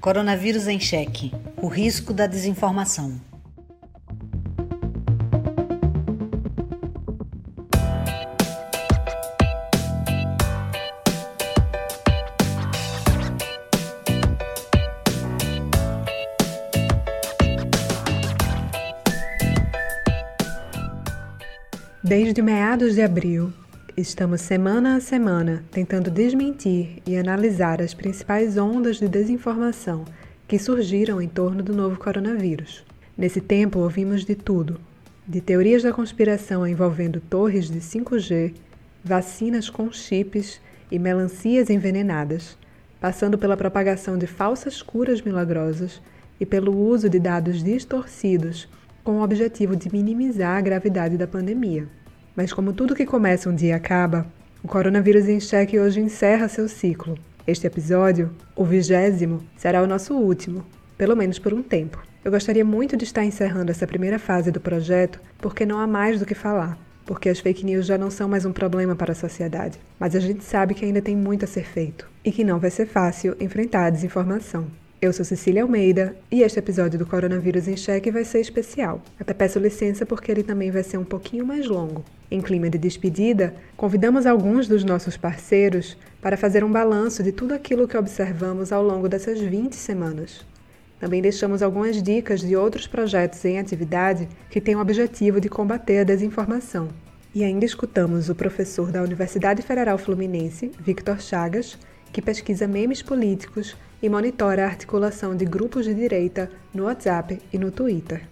Coronavírus em Cheque O risco da desinformação. Desde meados de abril, Estamos semana a semana tentando desmentir e analisar as principais ondas de desinformação que surgiram em torno do novo coronavírus. Nesse tempo, ouvimos de tudo: de teorias da conspiração envolvendo torres de 5G, vacinas com chips e melancias envenenadas, passando pela propagação de falsas curas milagrosas e pelo uso de dados distorcidos com o objetivo de minimizar a gravidade da pandemia. Mas como tudo que começa um dia acaba, o coronavírus em cheque hoje encerra seu ciclo. Este episódio, o vigésimo, será o nosso último, pelo menos por um tempo. Eu gostaria muito de estar encerrando essa primeira fase do projeto porque não há mais do que falar, porque as fake news já não são mais um problema para a sociedade. Mas a gente sabe que ainda tem muito a ser feito e que não vai ser fácil enfrentar a desinformação. Eu sou Cecília Almeida e este episódio do Coronavírus em Cheque vai ser especial. Até peço licença porque ele também vai ser um pouquinho mais longo. Em clima de despedida, convidamos alguns dos nossos parceiros para fazer um balanço de tudo aquilo que observamos ao longo dessas 20 semanas. Também deixamos algumas dicas de outros projetos em atividade que têm o objetivo de combater a desinformação. E ainda escutamos o professor da Universidade Federal Fluminense, Victor Chagas, que pesquisa memes políticos e monitora a articulação de grupos de direita no WhatsApp e no Twitter.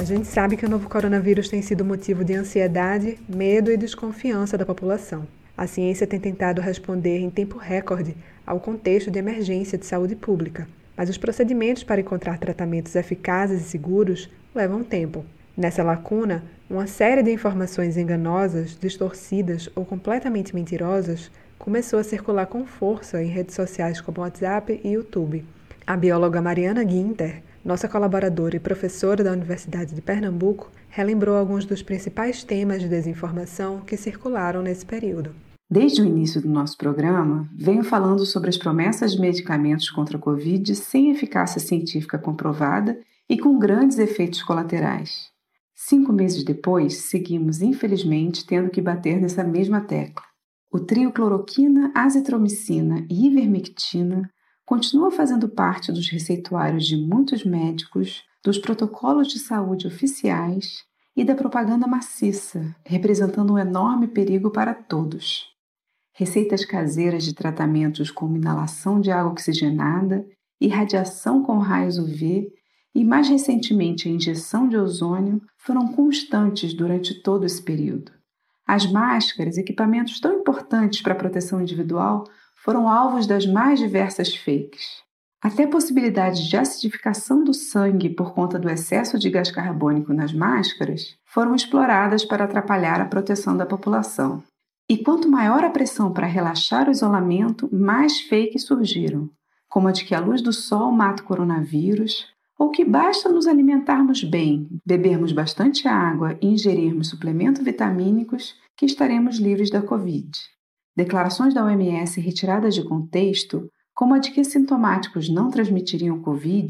A gente sabe que o novo coronavírus tem sido motivo de ansiedade, medo e desconfiança da população. A ciência tem tentado responder em tempo recorde ao contexto de emergência de saúde pública, mas os procedimentos para encontrar tratamentos eficazes e seguros levam tempo. Nessa lacuna, uma série de informações enganosas, distorcidas ou completamente mentirosas começou a circular com força em redes sociais como WhatsApp e YouTube. A bióloga Mariana Guinter, nossa colaboradora e professora da Universidade de Pernambuco, relembrou alguns dos principais temas de desinformação que circularam nesse período. Desde o início do nosso programa, venho falando sobre as promessas de medicamentos contra a Covid sem eficácia científica comprovada e com grandes efeitos colaterais. Cinco meses depois, seguimos, infelizmente, tendo que bater nessa mesma tecla. O trio cloroquina, azitromicina e ivermectina continua fazendo parte dos receituários de muitos médicos, dos protocolos de saúde oficiais e da propaganda maciça, representando um enorme perigo para todos. Receitas caseiras de tratamentos como inalação de água oxigenada, irradiação com raios UV e, mais recentemente, a injeção de ozônio foram constantes durante todo esse período. As máscaras, equipamentos tão importantes para a proteção individual, foram alvos das mais diversas fakes. Até possibilidades de acidificação do sangue por conta do excesso de gás carbônico nas máscaras foram exploradas para atrapalhar a proteção da população. E quanto maior a pressão para relaxar o isolamento, mais fakes surgiram, como a de que a luz do sol mata o coronavírus, ou que basta nos alimentarmos bem, bebermos bastante água e ingerirmos suplementos vitamínicos que estaremos livres da Covid. Declarações da OMS retiradas de contexto, como a de que sintomáticos não transmitiriam Covid,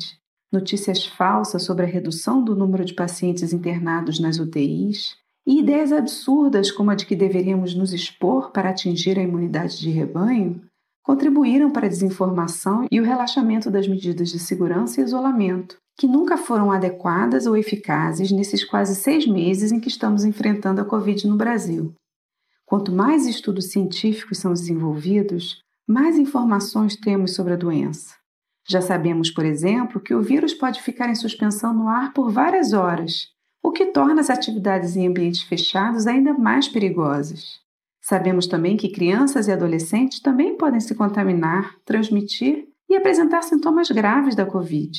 notícias falsas sobre a redução do número de pacientes internados nas UTIs, e ideias absurdas como a de que deveríamos nos expor para atingir a imunidade de rebanho, contribuíram para a desinformação e o relaxamento das medidas de segurança e isolamento, que nunca foram adequadas ou eficazes nesses quase seis meses em que estamos enfrentando a Covid no Brasil. Quanto mais estudos científicos são desenvolvidos, mais informações temos sobre a doença. Já sabemos, por exemplo, que o vírus pode ficar em suspensão no ar por várias horas, o que torna as atividades em ambientes fechados ainda mais perigosas. Sabemos também que crianças e adolescentes também podem se contaminar, transmitir e apresentar sintomas graves da Covid.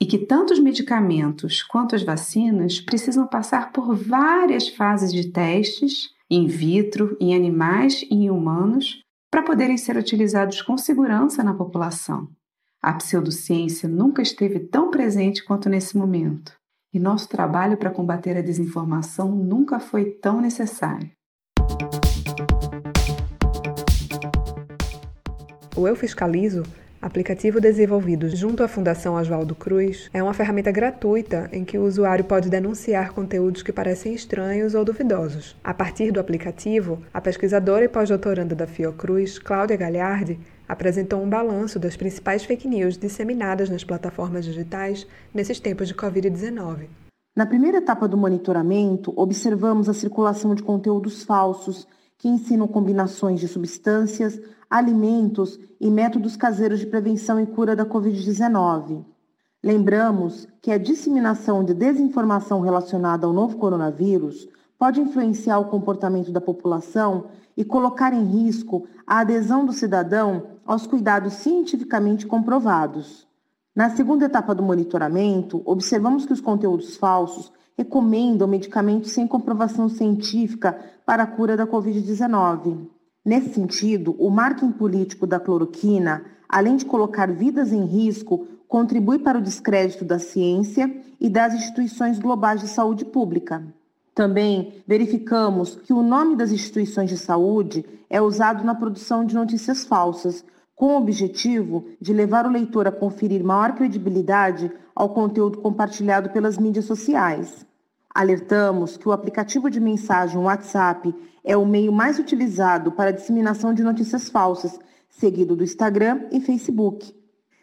E que tanto os medicamentos quanto as vacinas precisam passar por várias fases de testes, in vitro, em animais e em humanos, para poderem ser utilizados com segurança na população. A pseudociência nunca esteve tão presente quanto nesse momento, e nosso trabalho para combater a desinformação nunca foi tão necessário. O Eu Fiscalizo aplicativo desenvolvido junto à Fundação Oswaldo Cruz, é uma ferramenta gratuita em que o usuário pode denunciar conteúdos que parecem estranhos ou duvidosos. A partir do aplicativo, a pesquisadora e pós-doutoranda da Fiocruz, Cláudia Galhardi, apresentou um balanço das principais fake news disseminadas nas plataformas digitais nesses tempos de Covid-19. Na primeira etapa do monitoramento, observamos a circulação de conteúdos falsos que ensinam combinações de substâncias, alimentos e métodos caseiros de prevenção e cura da Covid-19. Lembramos que a disseminação de desinformação relacionada ao novo coronavírus pode influenciar o comportamento da população e colocar em risco a adesão do cidadão aos cuidados cientificamente comprovados. Na segunda etapa do monitoramento, observamos que os conteúdos falsos recomendam medicamentos sem comprovação científica para a cura da Covid-19. Nesse sentido, o marketing político da cloroquina, além de colocar vidas em risco, contribui para o descrédito da ciência e das instituições globais de saúde pública. Também verificamos que o nome das instituições de saúde é usado na produção de notícias falsas, com o objetivo de levar o leitor a conferir maior credibilidade ao conteúdo compartilhado pelas mídias sociais. Alertamos que o aplicativo de mensagem WhatsApp é o meio mais utilizado para a disseminação de notícias falsas, seguido do Instagram e Facebook.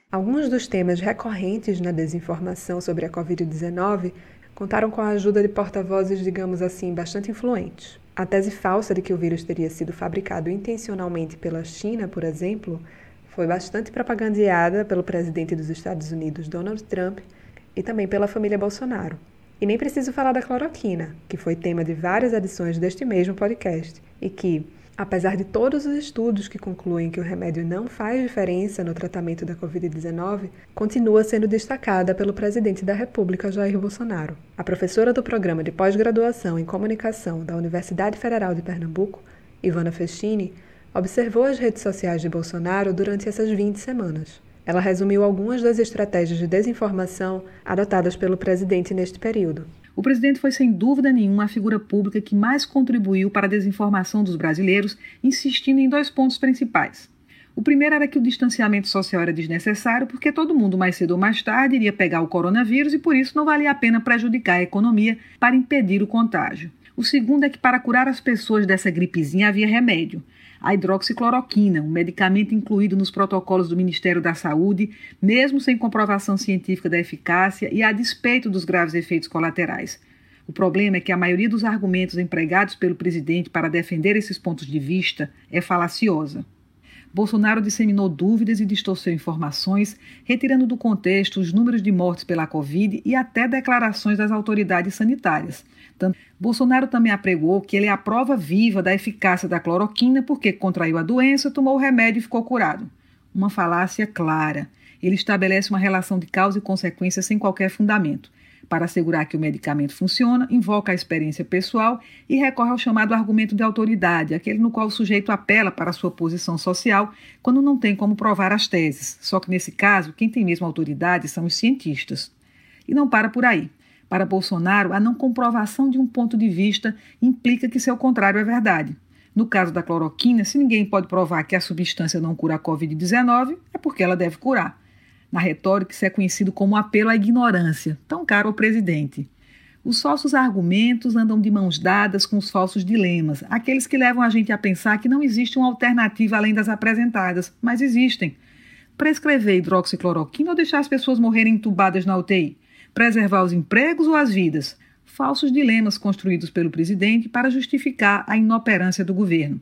Alguns dos temas recorrentes na desinformação sobre a Covid-19 contaram com a ajuda de porta-vozes, digamos assim, bastante influentes. A tese falsa de que o vírus teria sido fabricado intencionalmente pela China, por exemplo, foi bastante propagandeada pelo presidente dos Estados Unidos, Donald Trump, e também pela família Bolsonaro. E nem preciso falar da cloroquina, que foi tema de várias edições deste mesmo podcast, e que, apesar de todos os estudos que concluem que o remédio não faz diferença no tratamento da Covid-19, continua sendo destacada pelo presidente da República, Jair Bolsonaro. A professora do programa de pós-graduação em comunicação da Universidade Federal de Pernambuco, Ivana Festini, observou as redes sociais de Bolsonaro durante essas 20 semanas. Ela resumiu algumas das estratégias de desinformação adotadas pelo presidente neste período. O presidente foi, sem dúvida nenhuma, a figura pública que mais contribuiu para a desinformação dos brasileiros, insistindo em dois pontos principais. O primeiro era que o distanciamento social era desnecessário porque todo mundo, mais cedo ou mais tarde, iria pegar o coronavírus e por isso não valia a pena prejudicar a economia para impedir o contágio. O segundo é que para curar as pessoas dessa gripezinha havia remédio a hidroxicloroquina, um medicamento incluído nos protocolos do Ministério da Saúde, mesmo sem comprovação científica da eficácia e a despeito dos graves efeitos colaterais. O problema é que a maioria dos argumentos empregados pelo presidente para defender esses pontos de vista é falaciosa. Bolsonaro disseminou dúvidas e distorceu informações, retirando do contexto os números de mortes pela Covid e até declarações das autoridades sanitárias. Bolsonaro também apregou que ele é a prova viva da eficácia da cloroquina porque contraiu a doença, tomou o remédio e ficou curado. Uma falácia clara. Ele estabelece uma relação de causa e consequência sem qualquer fundamento. Para assegurar que o medicamento funciona, invoca a experiência pessoal e recorre ao chamado argumento de autoridade, aquele no qual o sujeito apela para a sua posição social quando não tem como provar as teses. Só que nesse caso, quem tem mesmo autoridade são os cientistas. E não para por aí. Para Bolsonaro, a não comprovação de um ponto de vista implica que seu contrário é verdade. No caso da cloroquina, se ninguém pode provar que a substância não cura a Covid-19, é porque ela deve curar. Na retórica, isso é conhecido como apelo à ignorância, tão caro ao presidente. Os falsos argumentos andam de mãos dadas com os falsos dilemas, aqueles que levam a gente a pensar que não existe uma alternativa além das apresentadas, mas existem. Prescrever hidroxicloroquina ou deixar as pessoas morrerem entubadas na UTI? Preservar os empregos ou as vidas? Falsos dilemas construídos pelo presidente para justificar a inoperância do governo.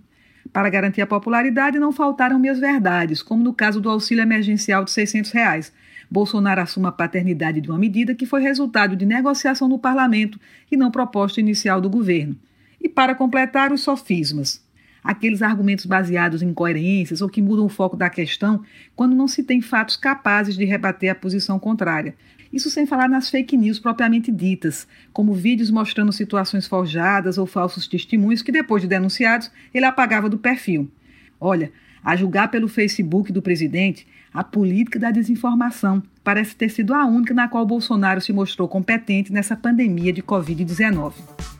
Para garantir a popularidade, não faltaram minhas verdades, como no caso do auxílio emergencial de 600 reais. Bolsonaro assume a paternidade de uma medida que foi resultado de negociação no parlamento e não proposta inicial do governo. E para completar, os sofismas. Aqueles argumentos baseados em incoerências ou que mudam o foco da questão quando não se tem fatos capazes de rebater a posição contrária, isso sem falar nas fake news propriamente ditas, como vídeos mostrando situações forjadas ou falsos testemunhos que, depois de denunciados, ele apagava do perfil. Olha, a julgar pelo Facebook do presidente, a política da desinformação parece ter sido a única na qual Bolsonaro se mostrou competente nessa pandemia de Covid-19.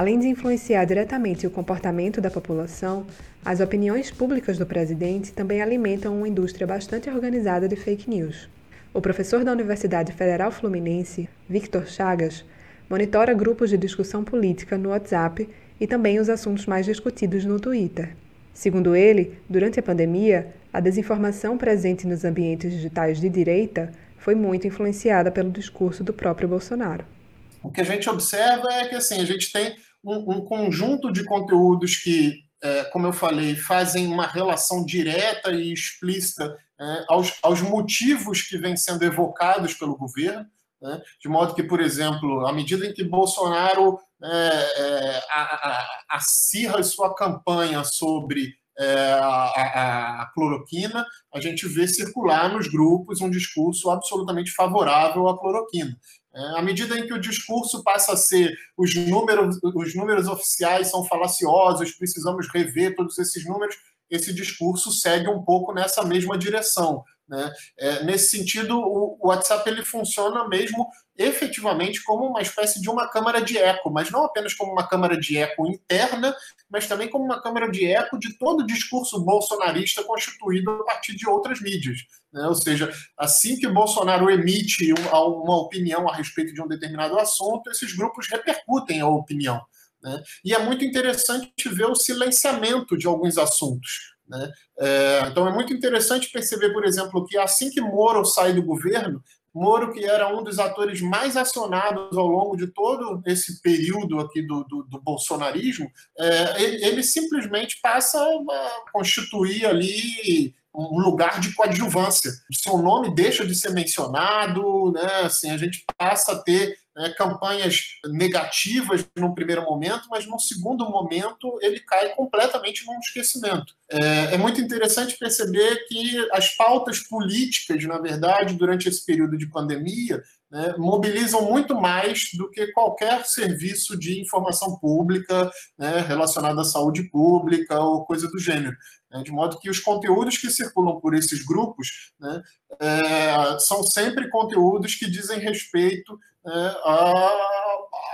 Além de influenciar diretamente o comportamento da população, as opiniões públicas do presidente também alimentam uma indústria bastante organizada de fake news. O professor da Universidade Federal Fluminense, Victor Chagas, monitora grupos de discussão política no WhatsApp e também os assuntos mais discutidos no Twitter. Segundo ele, durante a pandemia, a desinformação presente nos ambientes digitais de direita foi muito influenciada pelo discurso do próprio Bolsonaro. O que a gente observa é que assim a gente tem um, um conjunto de conteúdos que, é, como eu falei, fazem uma relação direta e explícita é, aos, aos motivos que vêm sendo evocados pelo governo. Né? De modo que, por exemplo, à medida em que Bolsonaro é, é, acirra sua campanha sobre é, a, a, cloroquina, a gente vê circular nos grupos um discurso absolutamente favorável à cloroquina. É, à medida em que o discurso passa a ser os números, os números oficiais são falaciosos, precisamos rever todos esses números, esse discurso segue um pouco nessa mesma direção. Né? É, nesse sentido, o, o WhatsApp ele funciona mesmo efetivamente como uma espécie de uma câmara de eco, mas não apenas como uma câmara de eco interna, mas também como uma câmara de eco de todo o discurso bolsonarista constituído a partir de outras mídias. Né? Ou seja, assim que Bolsonaro emite uma opinião a respeito de um determinado assunto, esses grupos repercutem a opinião. Né? E é muito interessante ver o silenciamento de alguns assuntos. Né? É, então é muito interessante perceber, por exemplo, que assim que Moro sai do governo, Moro, que era um dos atores mais acionados ao longo de todo esse período aqui do, do, do bolsonarismo, é, ele, ele, simplesmente passa a constituir ali um lugar de coadjuvância. Seu nome deixa de ser mencionado, né? assim, a gente passa a ter né, campanhas negativas no primeiro momento, mas no segundo momento ele cai completamente num esquecimento. É, é, muito interessante perceber que as pautas políticas, na verdade, durante esse período de pandemia, né, mobilizam muito mais do que qualquer serviço de informação pública né, relacionado à saúde pública ou coisa do gênero. Né, de modo que os conteúdos que circulam por esses grupos né, é, são sempre conteúdos que dizem respeito né,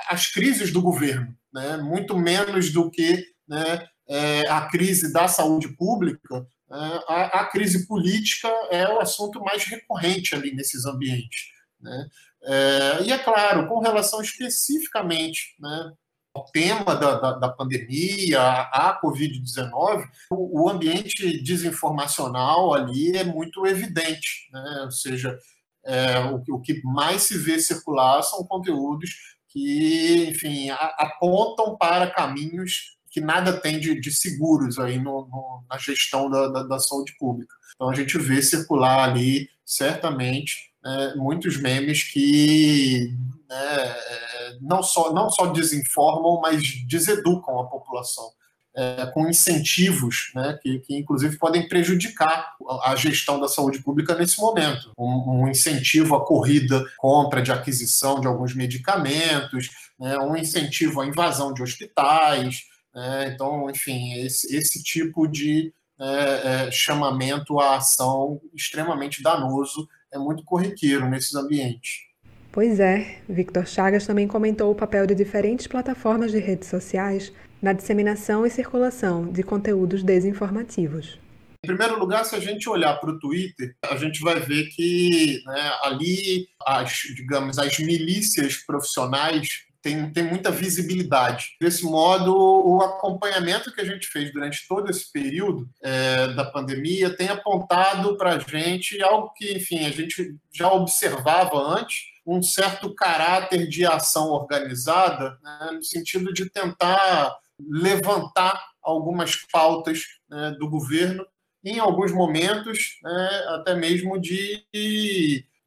às crises do governo, né, muito menos do que né, é, a crise da saúde pública. Né, a, a crise política é o assunto mais recorrente ali nesses ambientes. Né? É, e é claro, com relação especificamente né, ao tema da, da, da pandemia, a Covid-19, o, o, ambiente desinformacional ali é muito evidente, né? ou seja, é, o, o, que mais se vê circular são conteúdos que, enfim, a, apontam para caminhos que nada tem de, de seguros aí no, no, na gestão da, da, da saúde pública. Então a gente vê circular ali, certamente, é, muitos memes que né, é, não, só, não só desinformam, mas deseducam a população. É, com incentivos né, que, que, inclusive, podem prejudicar a gestão da saúde pública nesse momento. Um, um incentivo à corrida, compra de aquisição de alguns medicamentos, né, um incentivo à invasão de hospitais. Né, então, enfim, esse, esse tipo de é, é, chamamento à ação extremamente danoso é muito corriqueiro nesses ambientes. Pois é, Victor Chagas também comentou o papel de diferentes plataformas de redes sociais na disseminação e circulação de conteúdos desinformativos. Em primeiro lugar, se a gente olhar para o Twitter, a gente vai ver que né, ali as, digamos, as milícias profissionais tem muita visibilidade. Desse modo, o acompanhamento que a gente fez durante todo esse período é, da pandemia tem apontado para a gente algo que, enfim, a gente já observava antes, um certo caráter de ação organizada, né, no sentido de tentar levantar algumas pautas né, do governo, em alguns momentos, né, até mesmo de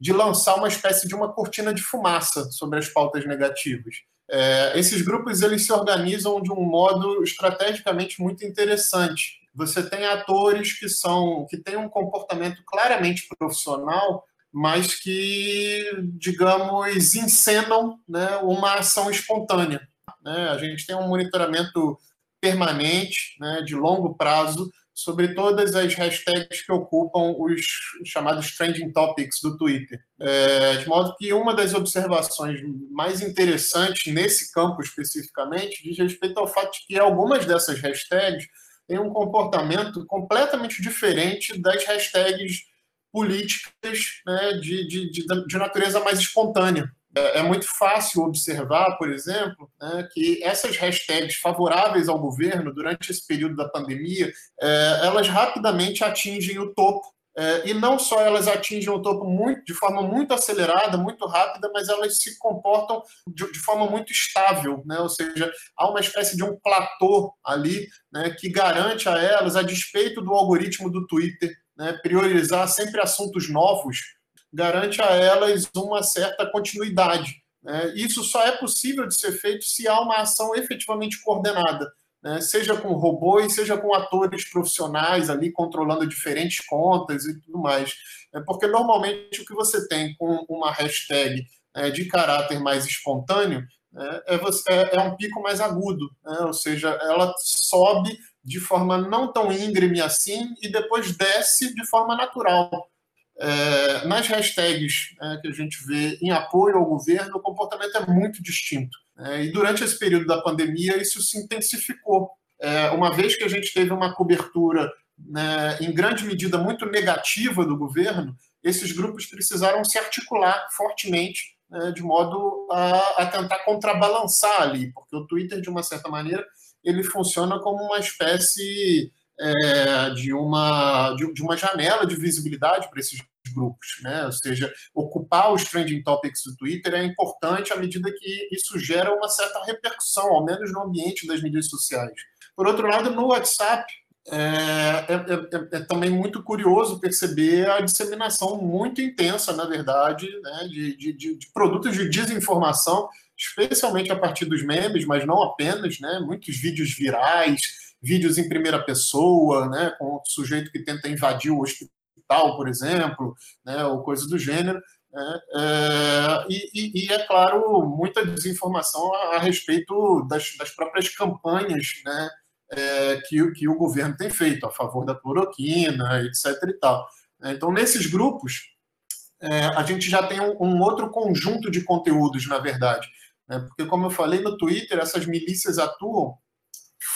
de lançar uma espécie de uma cortina de fumaça sobre as pautas negativas. É, esses grupos eles se organizam de um modo estrategicamente muito interessante. Você tem atores que são que têm um comportamento claramente profissional, mas que, digamos, encenam né, uma ação espontânea. Né? A gente tem um monitoramento permanente, né, de longo prazo, sobre todas as hashtags que ocupam os chamados trending topics do Twitter. É, de modo que uma das observações mais interessantes nesse campo especificamente diz respeito ao fato de que algumas dessas hashtags têm um comportamento completamente diferente das hashtags políticas né, de, de, de, de natureza mais espontânea. É, é muito fácil observar, por exemplo, né, que essas hashtags favoráveis ao governo durante esse período da pandemia, é, elas rapidamente atingem o topo. É, e não só elas atingem o topo muito, de forma muito acelerada, muito rápida, mas elas se comportam de, de forma muito estável, né? ou seja, há uma espécie de um platô ali né, que garante a elas, a despeito do algoritmo do Twitter, né, priorizar sempre assuntos novos, garante a elas uma certa continuidade. Né? Isso só é possível de ser feito se há uma ação efetivamente coordenada, né? seja com robôs, seja com atores profissionais ali controlando diferentes contas e tudo mais. É porque normalmente o que você tem com uma hashtag é, de caráter mais espontâneo né, é, é, é, um pico mais agudo, né? ou seja, ela sobe de forma não tão íngreme assim e depois desce de forma natural. É, nas hashtags é, que a gente vê em apoio ao governo, o comportamento é muito distinto. É, e durante esse período da pandemia, isso se intensificou. É, uma vez que a gente teve uma cobertura, né, em grande medida, muito negativa do governo, esses grupos precisaram se articular fortemente, né, de modo a, a tentar contrabalançar ali, porque o Twitter, de uma certa maneira, ele funciona como uma espécie é, de, uma, de, de, uma janela de visibilidade para esses grupos, né? Ou seja, ocupar os trending topics do Twitter é importante à medida que isso gera uma certa repercussão, ao menos no ambiente das mídias sociais. Por outro lado, no WhatsApp, é, é, é, é, também muito curioso perceber a disseminação muito intensa, na verdade, né, de, de, de, produtos de desinformação, especialmente a partir dos memes, mas não apenas, né, muitos vídeos virais, vídeos em primeira pessoa, né, com o sujeito que tenta invadir o hospital tal, por exemplo, né, ou coisa do gênero. Né, é, e, e, é claro, muita desinformação a, a respeito das, das, próprias campanhas né, é, que, que o governo tem feito a favor da cloroquina, etc. E tal. Então, nesses grupos, é, a gente já tem um, um, outro conjunto de conteúdos, na verdade. Né, porque, como eu falei no Twitter, essas milícias atuam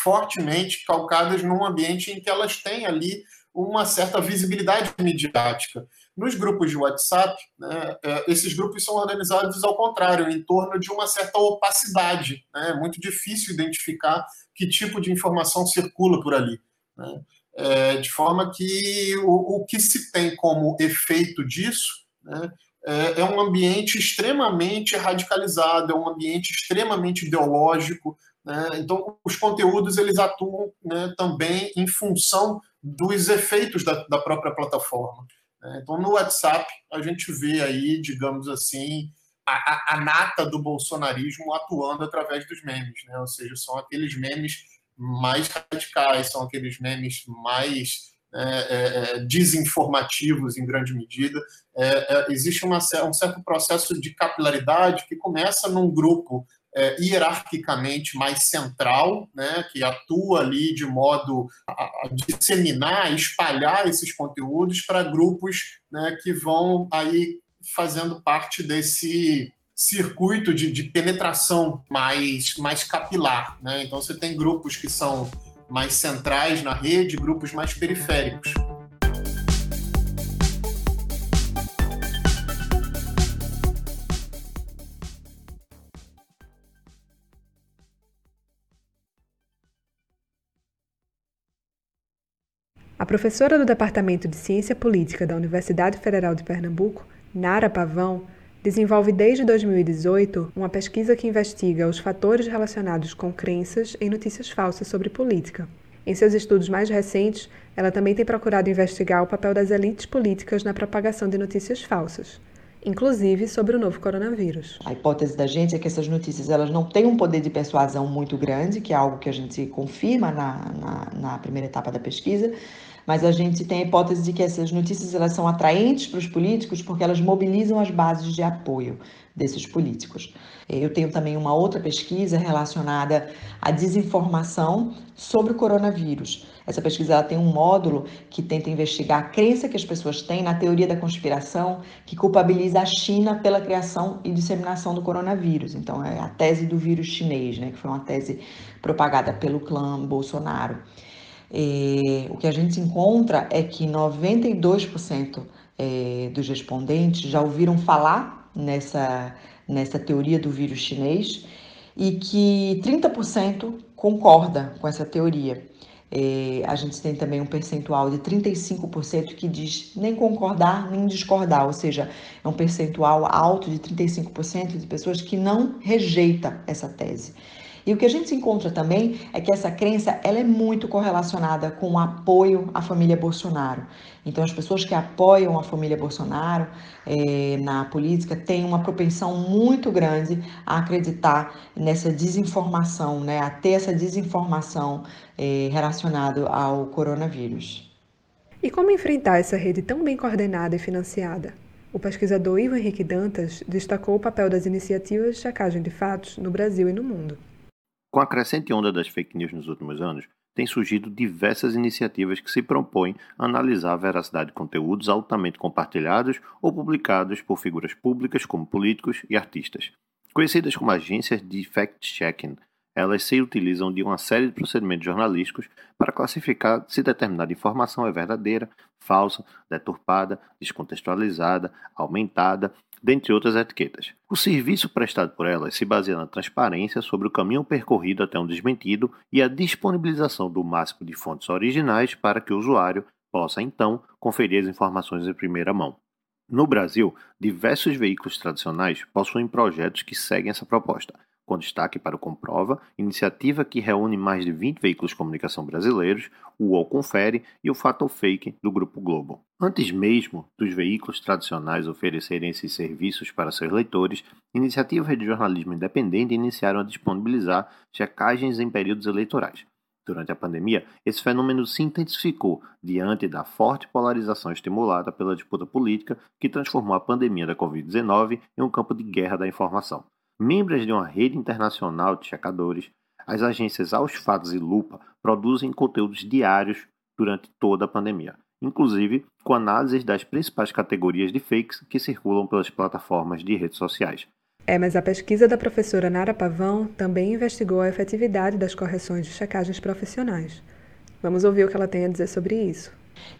fortemente calcadas num ambiente em que elas têm ali uma certa visibilidade midiática. Nos grupos de WhatsApp, né, é, esses grupos são organizados ao contrário, em torno de uma certa opacidade. Né? É muito difícil identificar que tipo de informação circula por ali. Né? É, de forma que o, o, que se tem como efeito disso né, é, é um ambiente extremamente radicalizado, é um ambiente extremamente ideológico. Né? Então, os conteúdos eles atuam né, também em função dos efeitos da, da própria plataforma. Né? Então, no WhatsApp, a gente vê aí, digamos assim, a, a, nata do bolsonarismo atuando através dos memes, né? ou seja, são aqueles memes mais radicais, são aqueles memes mais é, é, é desinformativos em grande medida. É, é, existe uma, um certo processo de capilaridade que começa num grupo é, hierarquicamente mais central, né, que atua ali de modo a, disseminar, espalhar esses conteúdos para grupos né, que vão aí fazendo parte desse circuito de, de penetração mais, mais capilar. Né? Então você tem grupos que são mais centrais na rede, grupos mais periféricos. A professora do Departamento de Ciência Política da Universidade Federal de Pernambuco, Nara Pavão, desenvolve desde 2018 uma pesquisa que investiga os fatores relacionados com crenças em notícias falsas sobre política. Em seus estudos mais recentes, ela também tem procurado investigar o papel das elites políticas na propagação de notícias falsas, inclusive sobre o novo coronavírus. A hipótese da gente é que essas notícias elas não têm um poder de persuasão muito grande, que é algo que a gente confirma na, na, na primeira etapa da pesquisa, mas a gente tem a hipótese de que essas notícias elas são atraentes para os políticos porque elas mobilizam as bases de apoio desses políticos. Eu tenho também uma outra pesquisa relacionada à desinformação sobre o coronavírus. Essa pesquisa tem um módulo que tenta investigar a crença que as pessoas têm na teoria da conspiração que culpabiliza a China pela criação e disseminação do coronavírus. Então, é a tese do vírus chinês, né, que foi uma tese propagada pelo clã Bolsonaro. O que a gente encontra é que 92% é, dos respondentes já ouviram falar nessa, nessa teoria do vírus chinês e que 30% concorda com essa teoria. A gente tem também um percentual de 35% que diz nem concordar nem discordar, ou seja, é um percentual alto de 35% de pessoas que não rejeita essa tese. E o que a gente se encontra também é que essa crença ela é muito correlacionada com o apoio à família Bolsonaro. Então, as pessoas que apoiam a família Bolsonaro eh, na política têm uma propensão muito grande a acreditar nessa desinformação, né, a ter essa desinformação eh, relacionada ao coronavírus. E como enfrentar essa rede tão bem coordenada e financiada? O pesquisador Ivan Henrique Dantas destacou o papel das iniciativas de checagem de fatos no Brasil e no mundo. Com a crescente onda das fake news nos últimos anos, têm surgido diversas iniciativas que se propõem a analisar a veracidade de conteúdos altamente compartilhados ou publicados por figuras públicas como políticos e artistas. Conhecidas como agências de fact-checking, elas se utilizam de uma série de procedimentos jornalísticos para classificar se determinada informação é verdadeira, falsa, deturpada, descontextualizada, aumentada dentre outras etiquetas. O serviço prestado por elas se baseia na transparência sobre o caminho percorrido até um desmentido e a disponibilização do máximo de fontes originais para que o usuário possa então conferir as informações em primeira mão. No Brasil, diversos veículos tradicionais possuem projetos que seguem essa proposta, com destaque para o Comprova, iniciativa que reúne mais de 20 veículos de comunicação brasileiros, o UOL Confere e o Fato Fake do Grupo Globo. Antes mesmo dos veículos tradicionais oferecerem esses serviços para seus leitores, iniciativas de jornalismo independente iniciaram a disponibilizar checagens em períodos eleitorais. Durante a pandemia, esse fenômeno se intensificou diante da forte polarização estimulada pela disputa política que transformou a pandemia da Covid-19 em um campo de guerra da informação. Membros de uma rede internacional de checadores, as agências Aos Fatos e Lupa produzem conteúdos diários durante toda a pandemia, inclusive com análises das principais categorias de fakes que circulam pelas plataformas de redes sociais. É, mas a pesquisa da professora Nara Pavão também investigou a efetividade das correções de checagens profissionais. Vamos ouvir o que ela tem a dizer sobre isso.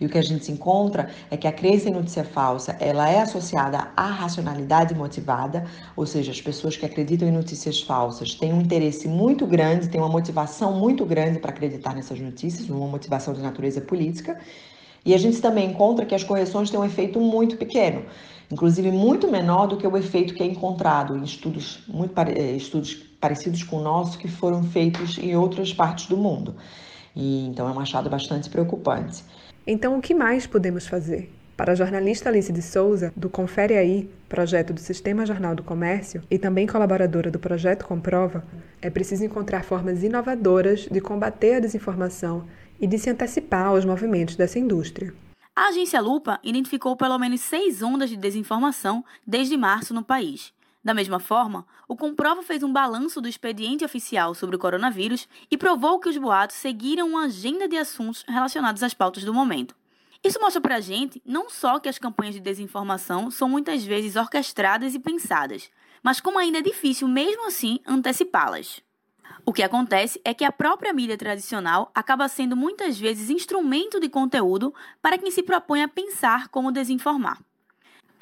E o que a gente se encontra é que a crença em notícia falsa, ela é associada à racionalidade motivada, ou seja, as pessoas que acreditam em notícias falsas têm um interesse muito grande, têm uma motivação muito grande para acreditar nessas notícias, uma motivação de natureza política. E a gente também encontra que as correções têm um efeito muito pequeno, inclusive muito menor do que o efeito que é encontrado em estudos muito eh, estudos parecidos com o nosso que foram feitos em outras partes do mundo. E então é um achado bastante preocupante. Então, o que mais podemos fazer? Para a jornalista Alice de Souza, do Confere Aí, projeto do Sistema Jornal do Comércio, e também colaboradora do projeto Comprova, é preciso encontrar formas inovadoras de combater a desinformação e de se antecipar aos movimentos dessa indústria. A agência Lupa identificou pelo menos seis ondas de desinformação desde março no país. Da mesma forma, o Comprova fez um balanço do expediente oficial sobre o coronavírus e provou que os boatos seguiram uma agenda de assuntos relacionados às pautas do momento. Isso mostra pra gente não só que as campanhas de desinformação são muitas vezes orquestradas e pensadas, mas como ainda é difícil, mesmo assim, antecipá-las. O que acontece é que a própria mídia tradicional acaba sendo muitas vezes instrumento de conteúdo para quem se propõe a pensar como desinformar.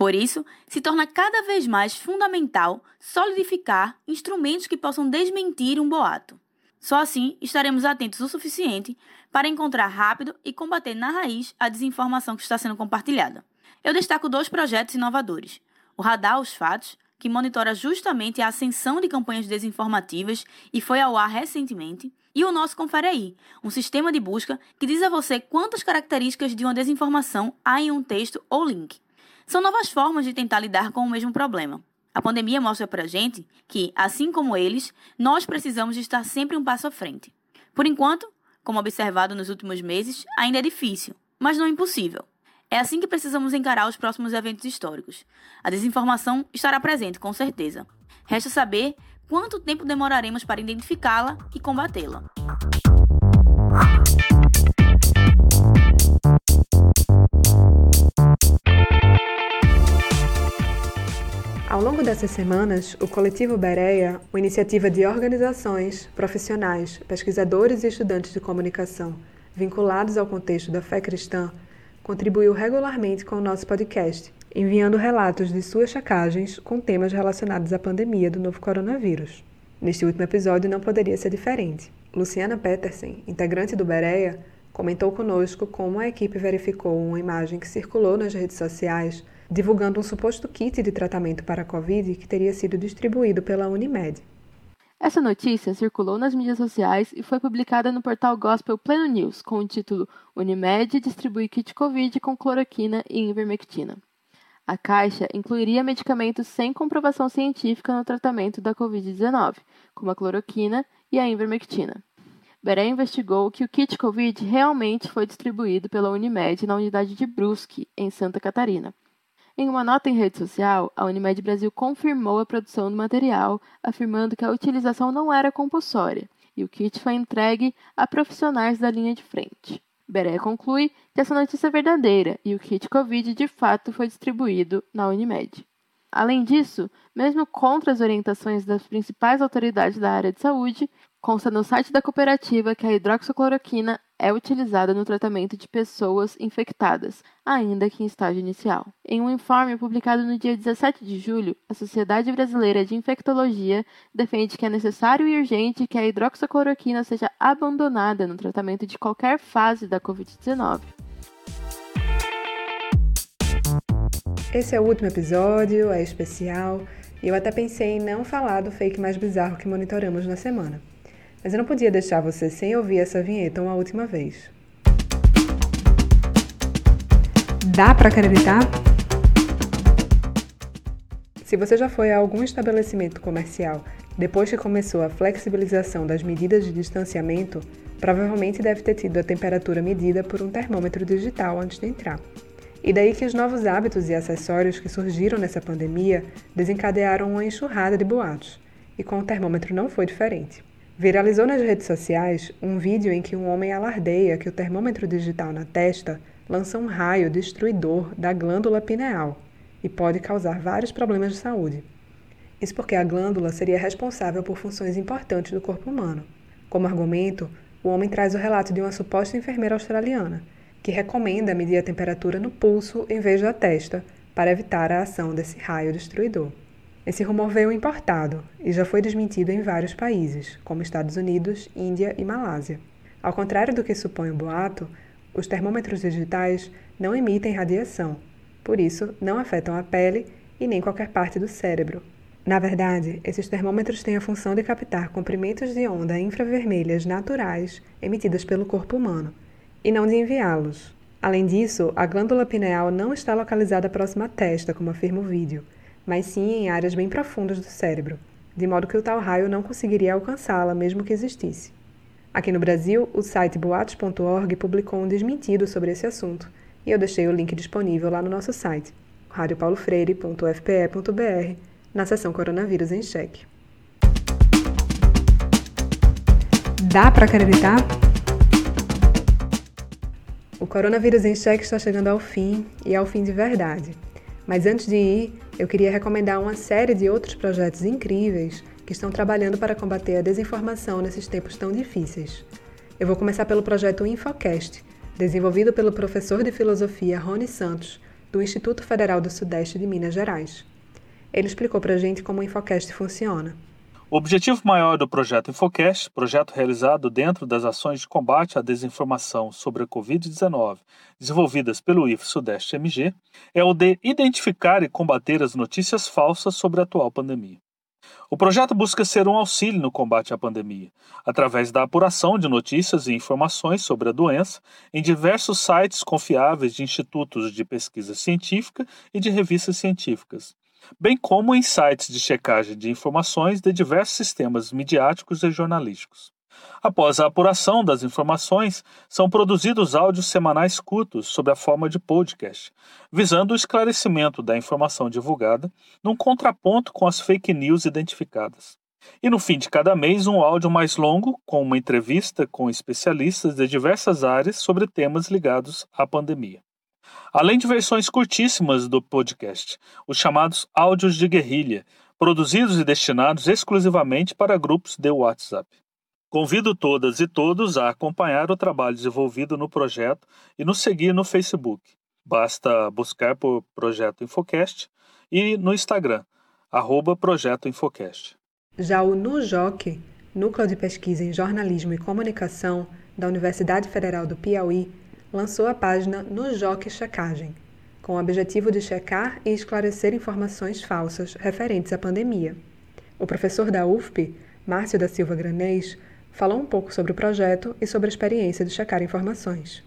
Por isso, se torna cada vez mais fundamental solidificar instrumentos que possam desmentir um boato. Só assim estaremos atentos o suficiente para encontrar rápido e combater na raiz a desinformação que está sendo compartilhada. Eu destaco dois projetos inovadores: o Radar os Fatos, que monitora justamente a ascensão de campanhas desinformativas e foi ao ar recentemente, e o nosso Confere um sistema de busca que diz a você quantas características de uma desinformação há em um texto ou link. São novas formas de tentar lidar com o mesmo problema. A pandemia mostra pra gente que, assim como eles, nós precisamos estar sempre um passo à frente. Por enquanto, como observado nos últimos meses, ainda é difícil, mas não impossível. É assim que precisamos encarar os próximos eventos históricos. A desinformação estará presente, com certeza. Resta saber quanto tempo demoraremos para identificá-la e combatê-la. Ao longo dessas semanas, o Coletivo Bereia, uma iniciativa de organizações, profissionais, pesquisadores e estudantes de comunicação vinculados ao contexto da fé cristã, contribuiu regularmente com o nosso podcast, enviando relatos de suas chacagens com temas relacionados à pandemia do novo coronavírus. Neste último episódio não poderia ser diferente. Luciana Petersen, integrante do Bereia, comentou conosco como a equipe verificou uma imagem que circulou nas redes sociais divulgando um suposto kit de tratamento para a Covid que teria sido distribuído pela Unimed. Essa notícia circulou nas mídias sociais e foi publicada no portal Gospel Pleno News com o título Unimed distribui kit Covid com cloroquina e ivermectina. A caixa incluiria medicamentos sem comprovação científica no tratamento da Covid-19, como a cloroquina e a ivermectina. Beré investigou que o kit Covid realmente foi distribuído pela Unimed na unidade de Brusque, em Santa Catarina. Em uma nota em rede social, a Unimed Brasil confirmou a produção do material, afirmando que a utilização não era compulsória e o kit foi entregue a profissionais da linha de frente. Beré conclui que essa notícia é verdadeira e o kit Covid de fato foi distribuído na Unimed. Além disso, mesmo contra as orientações das principais autoridades da área de saúde, consta no site da cooperativa que a hidroxicloroquina é utilizada no tratamento de pessoas infectadas, ainda que em estágio inicial. Em um informe publicado no dia 17 de julho, a Sociedade Brasileira de Infectologia defende que é necessário e urgente que a hidroxicloroquina seja abandonada no tratamento de qualquer fase da Covid-19. Esse é o último episódio, é especial, eu até pensei em não falar do fake mais bizarro que monitoramos na semana. Mas eu não podia deixar você sem ouvir essa vinheta uma última vez. Dá para acreditar? Se você já foi a algum estabelecimento comercial depois que começou a flexibilização das medidas de distanciamento, provavelmente deve ter tido a temperatura medida por um termômetro digital antes de entrar. E daí que os novos hábitos e acessórios que surgiram nessa pandemia desencadearam uma enxurrada de boatos. E com o termômetro não foi diferente. Viralizou nas redes sociais um vídeo em que um homem alardeia que o termômetro digital na testa lança um raio destruidor da glândula pineal e pode causar vários problemas de saúde. Isso porque a glândula seria responsável por funções importantes do corpo humano. Como argumento, o homem traz o relato de uma suposta enfermeira australiana, que recomenda medir a temperatura no pulso em vez da testa para evitar a ação desse raio destruidor. Esse rumor veio importado e já foi desmentido em vários países, como Estados Unidos, Índia e Malásia. Ao contrário do que supõe o boato, os termômetros digitais não emitem radiação, por isso não afetam a pele e nem qualquer parte do cérebro. Na verdade, esses termômetros têm a função de captar comprimentos de onda infravermelhas naturais emitidas pelo corpo humano, e não de enviá-los. Além disso, a glândula pineal não está localizada próxima à testa, como afirma o vídeo mas sim em áreas bem profundas do cérebro, de modo que o tal raio não conseguiria alcançá-la, mesmo que existisse. Aqui no Brasil, o site boatos.org publicou um desmentido sobre esse assunto, e eu deixei o link disponível lá no nosso site, radiopaulofreire.fpe.br, na seção Coronavírus em Cheque. Dá para acreditar? O Coronavírus em Cheque está chegando ao fim, e ao fim de verdade. Mas antes de ir, eu queria recomendar uma série de outros projetos incríveis que estão trabalhando para combater a desinformação nesses tempos tão difíceis. Eu vou começar pelo projeto Infocast, desenvolvido pelo professor de filosofia Rony Santos, do Instituto Federal do Sudeste de Minas Gerais. Ele explicou para a gente como o Infocast funciona. O objetivo maior do projeto Infocast, projeto realizado dentro das ações de combate à desinformação sobre a Covid-19, desenvolvidas pelo IF Sudeste MG, é o de identificar e combater as notícias falsas sobre a atual pandemia. O projeto busca ser um auxílio no combate à pandemia, através da apuração de notícias e informações sobre a doença em diversos sites confiáveis de institutos de pesquisa científica e de revistas científicas, bem como em sites de checagem de informações de diversos sistemas midiáticos e jornalísticos. Após a apuração das informações, são produzidos áudios semanais curtos sob a forma de podcast, visando o esclarecimento da informação divulgada, num contraponto com as fake news identificadas. E no fim de cada mês, um áudio mais longo, com uma entrevista com especialistas de diversas áreas sobre temas ligados à pandemia. Além de versões curtíssimas do podcast, os chamados áudios de guerrilha, produzidos e destinados exclusivamente para grupos de WhatsApp. Convido todas e todos a acompanhar o trabalho desenvolvido no projeto e nos seguir no Facebook. Basta buscar por Projeto Infocast e no Instagram, arroba Projeto Infocast. Já o NUJOC, Núcleo de Pesquisa em Jornalismo e Comunicação da Universidade Federal do Piauí, lançou a página NUJOC Checagem, com o objetivo de checar e esclarecer informações falsas referentes à pandemia. O professor da UFP, Márcio da Silva Granês, falou um pouco sobre o projeto e sobre a experiência de checar informações.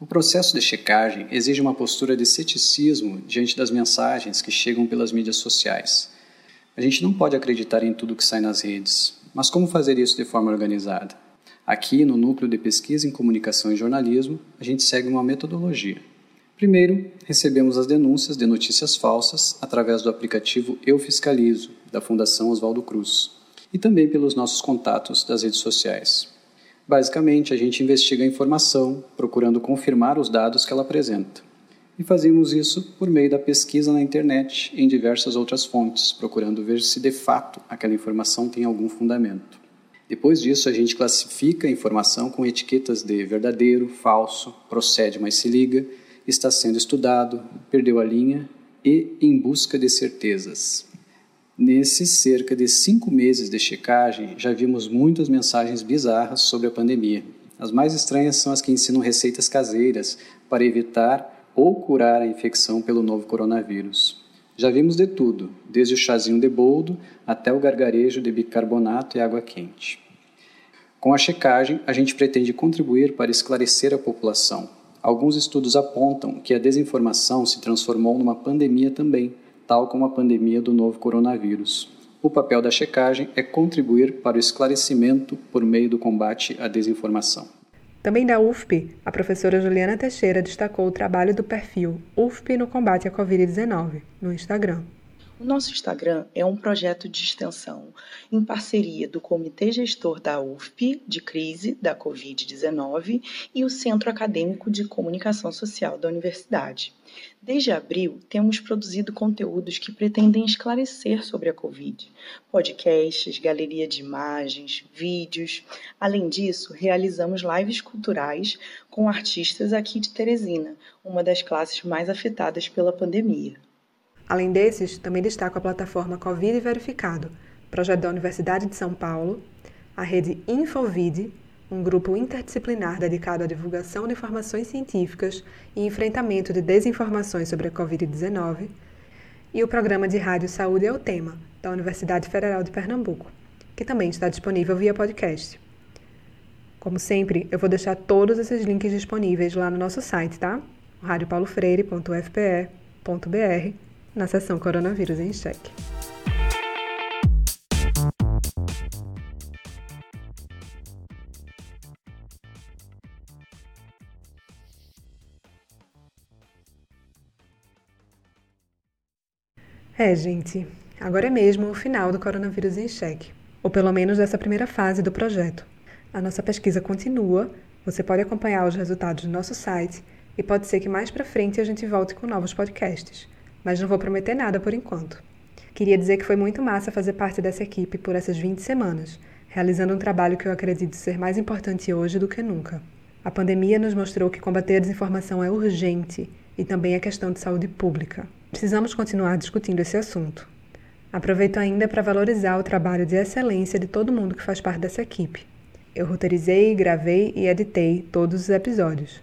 O processo de checagem exige uma postura de ceticismo diante das mensagens que chegam pelas mídias sociais. A gente não pode acreditar em tudo que sai nas redes, mas como fazer isso de forma organizada? Aqui, no Núcleo de Pesquisa em Comunicação e Jornalismo, a gente segue uma metodologia. Primeiro, recebemos as denúncias de notícias falsas através do aplicativo Eu Fiscalizo, da Fundação Oswaldo Cruz e também pelos nossos contatos das redes sociais. Basicamente, a gente investiga a informação, procurando confirmar os dados que ela apresenta. E fazemos isso por meio da pesquisa na internet em diversas outras fontes, procurando ver se de fato aquela informação tem algum fundamento. Depois disso, a gente classifica a informação com etiquetas de verdadeiro, falso, procede, mas se liga, está sendo estudado, perdeu a linha e em busca de certezas. Nesses cerca de cinco meses de checagem, já vimos muitas mensagens bizarras sobre a pandemia. As mais estranhas são as que ensinam receitas caseiras para evitar ou curar a infecção pelo novo coronavírus. Já vimos de tudo, desde o chazinho de boldo até o gargarejo de bicarbonato e água quente. Com a checagem, a gente pretende contribuir para esclarecer a população. Alguns estudos apontam que a desinformação se transformou numa pandemia também, tal como a pandemia do novo coronavírus. O papel da checagem é contribuir para o esclarecimento por meio do combate à desinformação. Também da UFP, a professora Juliana Teixeira destacou o trabalho do perfil UFP no combate à Covid-19 no Instagram. O nosso Instagram é um projeto de extensão em parceria do Comitê Gestor da UFP de Crise da Covid-19 e o Centro Acadêmico de Comunicação Social da Universidade. Desde abril, temos produzido conteúdos que pretendem esclarecer sobre a Covid, podcasts, galeria de imagens, vídeos. Além disso, realizamos lives culturais com artistas aqui de Teresina, uma das classes mais afetadas pela pandemia. Além desses, também destaco a plataforma Covid Verificado, projeto da Universidade de São Paulo, a rede Infovid, um grupo interdisciplinar dedicado à divulgação de informações científicas e enfrentamento de desinformações sobre a Covid-19, e o programa de rádio Saúde é o Tema, da Universidade Federal de Pernambuco, que também está disponível via podcast. Como sempre, eu vou deixar todos esses links disponíveis lá no nosso site, tá? radiopaulofreire.fpe.br na seção Coronavírus em Cheque. É, gente, agora é mesmo o final do Coronavírus em Cheque, ou pelo menos dessa primeira fase do projeto. A nossa pesquisa continua, você pode acompanhar os resultados no nosso site e pode ser que mais para frente a gente volte com novos podcasts mas não vou prometer nada por enquanto. Queria dizer que foi muito massa fazer parte dessa equipe por essas 20 semanas, realizando um trabalho que eu acredito ser mais importante hoje do que nunca. A pandemia nos mostrou que combater a desinformação é urgente e também é questão de saúde pública. Precisamos continuar discutindo esse assunto. Aproveito ainda para valorizar o trabalho de excelência de todo mundo que faz parte dessa equipe. Eu roteirizei, gravei e editei todos os episódios,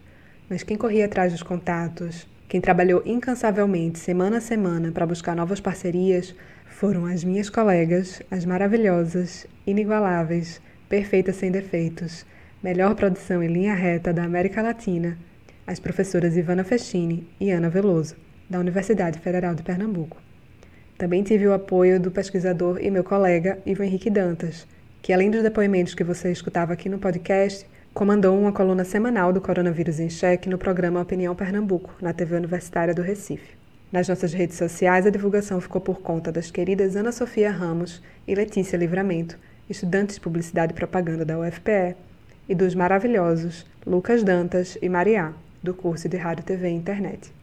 mas quem corria atrás dos contatos, quem trabalhou incansavelmente semana a semana para buscar novas parcerias foram as minhas colegas, as maravilhosas, inigualáveis, perfeitas sem defeitos, melhor produção em linha reta da América Latina, as professoras Ivana Festini e Ana Veloso, da Universidade Federal de Pernambuco. Também tive o apoio do pesquisador e meu colega Ivo Henrique Dantas, que além dos depoimentos que você escutava aqui no podcast, comandou uma coluna semanal do Coronavírus em Cheque no programa Opinião Pernambuco, na TV Universitária do Recife. Nas nossas redes sociais, a divulgação ficou por conta das queridas Ana Sofia Ramos e Letícia Livramento, estudantes de Publicidade e Propaganda da UFPE, e dos maravilhosos Lucas Dantas e Mariá, do curso de Rádio, TV e Internet.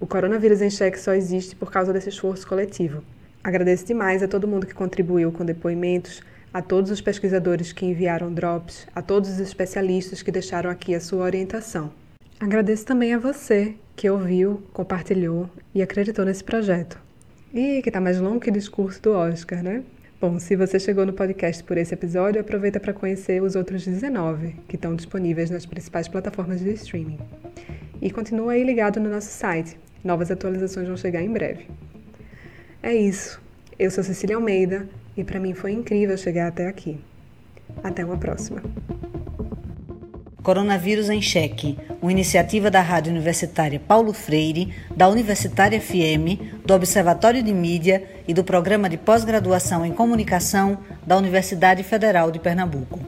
O Coronavírus em Cheque só existe por causa desse esforço coletivo. Agradeço demais a todo mundo que contribuiu com depoimentos, a todos os pesquisadores que enviaram drops, a todos os especialistas que deixaram aqui a sua orientação. Agradeço também a você que ouviu, compartilhou e acreditou nesse projeto. E que está mais longo que o discurso do Oscar, né? Bom, se você chegou no podcast por esse episódio, aproveita para conhecer os outros 19 que estão disponíveis nas principais plataformas de streaming. E continua aí ligado no nosso site. Novas atualizações vão chegar em breve. É isso. Eu sou Cecília Almeida e para mim foi incrível chegar até aqui. Até uma próxima. Coronavírus em Cheque, uma iniciativa da Rádio Universitária Paulo Freire, da Universitária FM, do Observatório de Mídia e do Programa de Pós-Graduação em Comunicação da Universidade Federal de Pernambuco.